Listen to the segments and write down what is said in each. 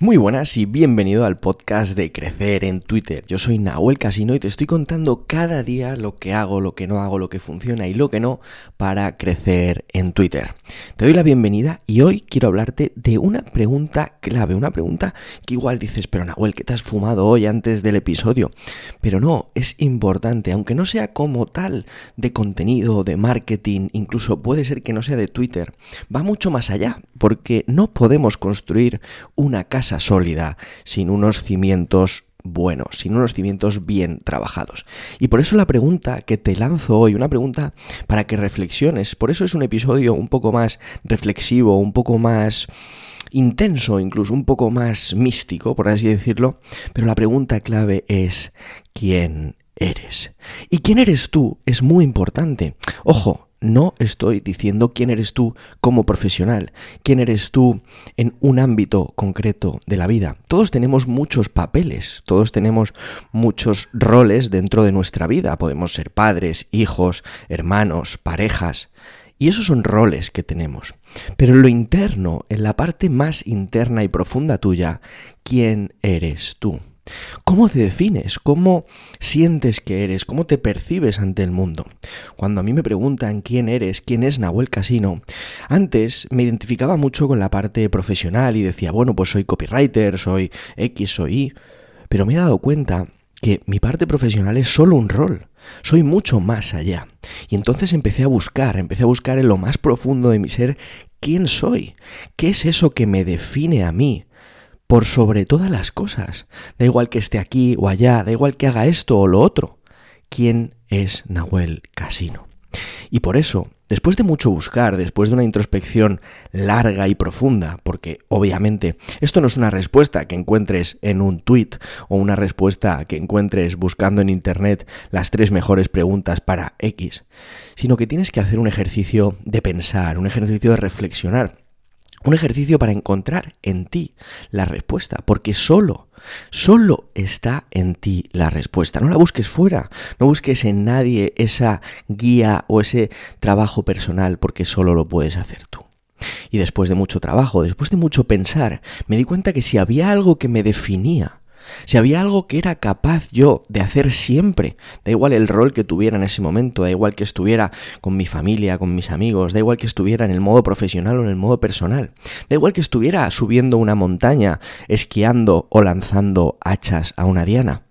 Muy buenas y bienvenido al podcast de Crecer en Twitter. Yo soy Nahuel Casino y te estoy contando cada día lo que hago, lo que no hago, lo que funciona y lo que no para crecer en Twitter. Te doy la bienvenida y hoy quiero hablarte de una pregunta clave, una pregunta que igual dices, pero Nahuel, ¿qué te has fumado hoy antes del episodio? Pero no, es importante, aunque no sea como tal de contenido, de marketing, incluso puede ser que no sea de Twitter, va mucho más allá, porque no podemos construir una casa sólida, sin unos cimientos buenos, sin unos cimientos bien trabajados. Y por eso la pregunta que te lanzo hoy, una pregunta para que reflexiones, por eso es un episodio un poco más reflexivo, un poco más intenso, incluso un poco más místico, por así decirlo, pero la pregunta clave es ¿quién eres? Y quién eres tú es muy importante. Ojo, no estoy diciendo quién eres tú como profesional, quién eres tú en un ámbito concreto de la vida. Todos tenemos muchos papeles, todos tenemos muchos roles dentro de nuestra vida. Podemos ser padres, hijos, hermanos, parejas. Y esos son roles que tenemos. Pero en lo interno, en la parte más interna y profunda tuya, ¿quién eres tú? ¿Cómo te defines? ¿Cómo sientes que eres? ¿Cómo te percibes ante el mundo? Cuando a mí me preguntan quién eres, quién es Nahuel Casino, antes me identificaba mucho con la parte profesional y decía, bueno, pues soy copywriter, soy X, soy Y, pero me he dado cuenta que mi parte profesional es solo un rol, soy mucho más allá. Y entonces empecé a buscar, empecé a buscar en lo más profundo de mi ser quién soy, qué es eso que me define a mí, por sobre todas las cosas. Da igual que esté aquí o allá, da igual que haga esto o lo otro. ¿Quién es Nahuel Casino? Y por eso, después de mucho buscar, después de una introspección larga y profunda, porque obviamente esto no es una respuesta que encuentres en un tweet o una respuesta que encuentres buscando en internet las tres mejores preguntas para X, sino que tienes que hacer un ejercicio de pensar, un ejercicio de reflexionar un ejercicio para encontrar en ti la respuesta, porque solo, solo está en ti la respuesta. No la busques fuera, no busques en nadie esa guía o ese trabajo personal, porque solo lo puedes hacer tú. Y después de mucho trabajo, después de mucho pensar, me di cuenta que si había algo que me definía, si había algo que era capaz yo de hacer siempre, da igual el rol que tuviera en ese momento, da igual que estuviera con mi familia, con mis amigos, da igual que estuviera en el modo profesional o en el modo personal, da igual que estuviera subiendo una montaña, esquiando o lanzando hachas a una diana.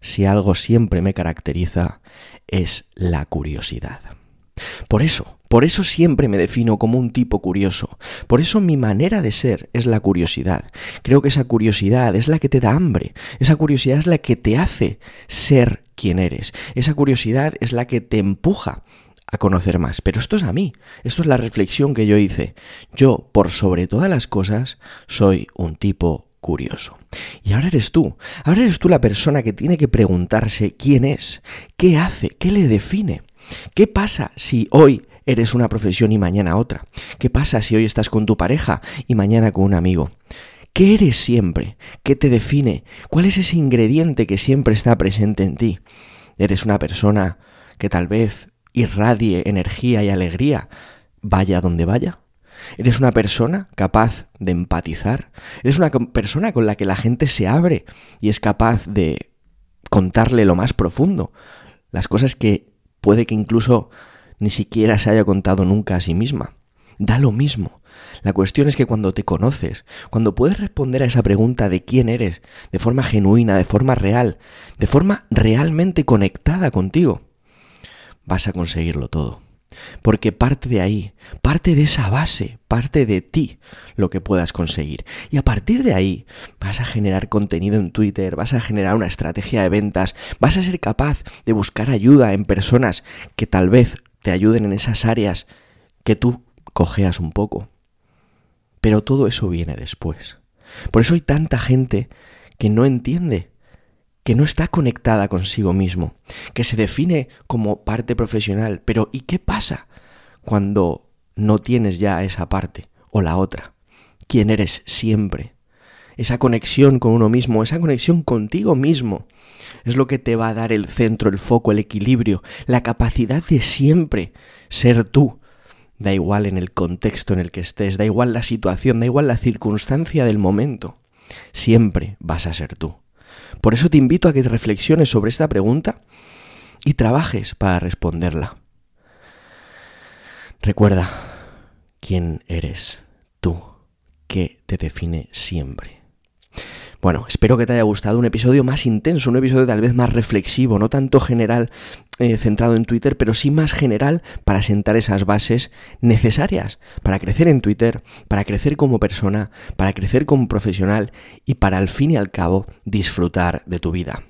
Si algo siempre me caracteriza es la curiosidad. Por eso, por eso siempre me defino como un tipo curioso. Por eso mi manera de ser es la curiosidad. Creo que esa curiosidad es la que te da hambre. Esa curiosidad es la que te hace ser quien eres. Esa curiosidad es la que te empuja a conocer más. Pero esto es a mí. Esto es la reflexión que yo hice. Yo, por sobre todas las cosas, soy un tipo curioso. Y ahora eres tú. Ahora eres tú la persona que tiene que preguntarse quién es, qué hace, qué le define. ¿Qué pasa si hoy eres una profesión y mañana otra? ¿Qué pasa si hoy estás con tu pareja y mañana con un amigo? ¿Qué eres siempre? ¿Qué te define? ¿Cuál es ese ingrediente que siempre está presente en ti? ¿Eres una persona que tal vez irradie energía y alegría, vaya donde vaya? ¿Eres una persona capaz de empatizar? ¿Eres una persona con la que la gente se abre y es capaz de contarle lo más profundo? Las cosas que puede que incluso ni siquiera se haya contado nunca a sí misma. Da lo mismo. La cuestión es que cuando te conoces, cuando puedes responder a esa pregunta de quién eres, de forma genuina, de forma real, de forma realmente conectada contigo, vas a conseguirlo todo. Porque parte de ahí, parte de esa base, parte de ti lo que puedas conseguir. Y a partir de ahí vas a generar contenido en Twitter, vas a generar una estrategia de ventas, vas a ser capaz de buscar ayuda en personas que tal vez te ayuden en esas áreas que tú cojeas un poco. Pero todo eso viene después. Por eso hay tanta gente que no entiende que no está conectada consigo mismo, que se define como parte profesional, pero ¿y qué pasa cuando no tienes ya esa parte o la otra? ¿Quién eres siempre? Esa conexión con uno mismo, esa conexión contigo mismo, es lo que te va a dar el centro, el foco, el equilibrio, la capacidad de siempre ser tú. Da igual en el contexto en el que estés, da igual la situación, da igual la circunstancia del momento. siempre vas a ser tú. Por eso te invito a que reflexiones sobre esta pregunta y trabajes para responderla. Recuerda quién eres tú, qué te define siempre. Bueno, espero que te haya gustado un episodio más intenso, un episodio tal vez más reflexivo, no tanto general eh, centrado en Twitter, pero sí más general para sentar esas bases necesarias para crecer en Twitter, para crecer como persona, para crecer como profesional y para al fin y al cabo disfrutar de tu vida.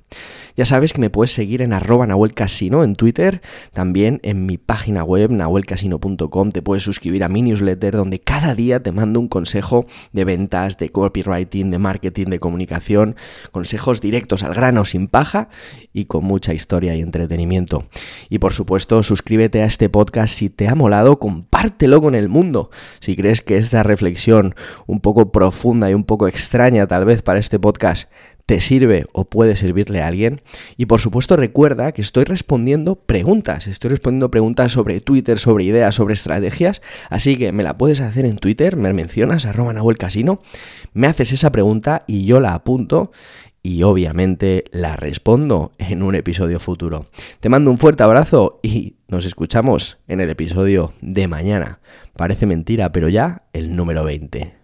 Ya sabes que me puedes seguir en arroba Nahuel en Twitter, también en mi página web nahuelcasino.com te puedes suscribir a mi newsletter donde cada día te mando un consejo de ventas, de copywriting, de marketing, de comunicación, consejos directos al grano sin paja y con mucha historia y entretenimiento. Y por supuesto, suscríbete a este podcast si te ha molado, compártelo con el mundo. Si crees que esta reflexión un poco profunda y un poco extraña tal vez para este podcast te sirve o puede servirle a alguien. Y por supuesto recuerda que estoy respondiendo preguntas, estoy respondiendo preguntas sobre Twitter, sobre ideas, sobre estrategias, así que me la puedes hacer en Twitter, me mencionas arroba Nahuel Casino, me haces esa pregunta y yo la apunto y obviamente la respondo en un episodio futuro. Te mando un fuerte abrazo y nos escuchamos en el episodio de mañana. Parece mentira, pero ya el número 20.